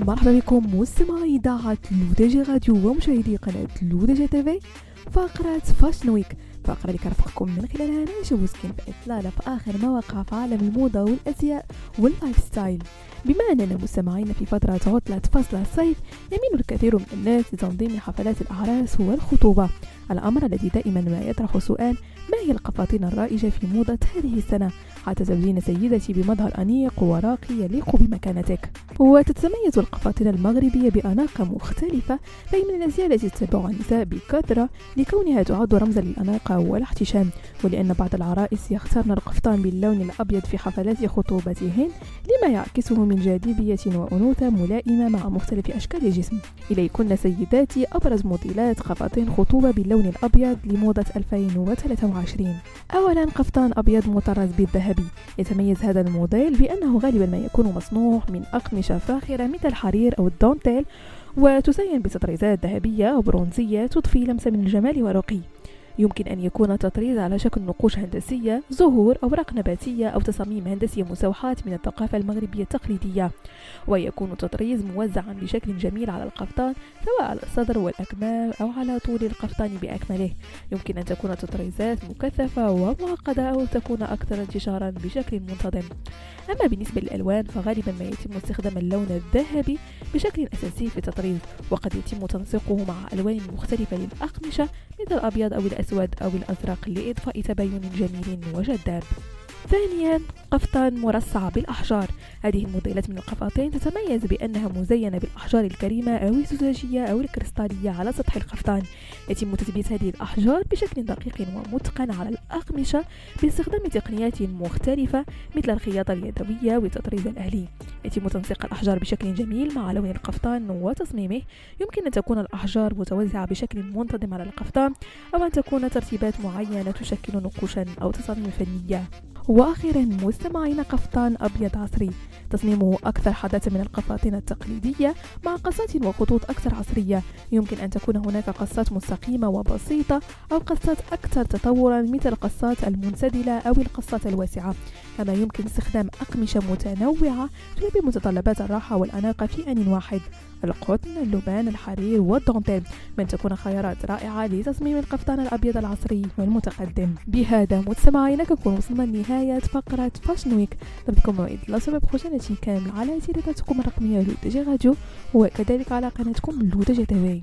مرحبا بكم مستمعي إذاعة لودجي راديو ومشاهدي قناة لودجي تيفي. فقرة fashion week فقرة اللي كنرافقكم من خلالها نجوز كين بإطلالة في آخر ما وقع في عالم الموضة والأزياء وال lifestyle بما أننا مستمعينا في فترة عطلة فصل الصيف يميل الكثير من الناس لتنظيم حفلات الأعراس والخطوبة. الأمر الذي دائما ما يطرح سؤال ما هي القفاطين الرائجة في موضة هذه السنة؟ حتى تبدين سيدتي بمظهر أنيق وراقي يليق بمكانتك. وتتميز القفاطين المغربية بأناقة مختلفة فهي من الأزياء التي تتبعها النساء بكثرة لكونها تعد رمزا للأناقة والاحتشام. ولأن بعض العرائس يختارن القفطان باللون الأبيض في حفلات خطوبتهن لما يعكسه من جاذبية وأنوثة ملائمة مع مختلف أشكال الجسم. إليكن سيداتي أبرز موديلات قفاطين خطوبة باللون الأبيض لموضة 2023 أولا قفطان أبيض مطرز بالذهبي يتميز هذا الموديل بأنه غالبا ما يكون مصنوع من أقمشة فاخرة مثل الحرير أو الدونتيل وتزين بتطريزات ذهبية أو برونزية تضفي لمسة من الجمال والرقي. يمكن أن يكون تطريز على شكل نقوش هندسية زهور أوراق نباتية أو تصاميم هندسية مستوحاة من الثقافة المغربية التقليدية. ويكون التطريز موزعا بشكل جميل على القفطان سواء على الصدر والأكمام أو على طول القفطان بأكمله. يمكن أن تكون التطريزات مكثفة ومعقدة أو تكون أكثر انتشارا بشكل منتظم. أما بالنسبة للألوان فغالبا ما يتم استخدام اللون الذهبي بشكل أساسي في التطريز وقد يتم تنسيقه مع ألوان مختلفة للأقمشة مثل الأبيض أو الأسود. أو الأزرق لإضفاء تبين جميل وجذاب. ثانيا قفطان مرصع بالأحجار. هذه الموديلات من القفاطين تتميز بأنها مزينة بالأحجار الكريمة أو الزجاجية أو الكريستالية على سطح القفطان. يتم تثبيت هذه الأحجار بشكل دقيق ومتقن على الأقمشة باستخدام تقنيات مختلفة مثل الخياطة اليدوية والتطريز الأهلي. يتم تنسيق الأحجار بشكل جميل مع لون القفطان وتصميمه. يمكن أن تكون الأحجار متوزعة بشكل منتظم على القفطان أو أن تكون ترتيبات معينة تشكل نقوشا أو تصاميم فنية. وأخيرا مستمعين قفطان أبيض عصري. تصميمه أكثر حداثة من القفاطين التقليدية مع قصات وخطوط أكثر عصرية. يمكن أن تكون هناك قصات مستقيمة وبسيطة أو قصات أكثر تطورا مثل القصات المنسدلة أو القصات الواسعة. كما يمكن استخدام أقمشة متنوعة تلبي متطلبات الراحة والأناقة في أن واحد القطن اللبان الحرير والدونتيل. من تكون خيارات رائعة لتصميم القفطان الأبيض العصري والمتقدم. بهذا مستمعينا كنكون وصلنا لنهاية فقرة فاشن ويك نبقى موعد لا سبب خشنتي كامل على سيرتكم الرقمية لودجي راديو وكذلك على قناتكم لودجي تيفي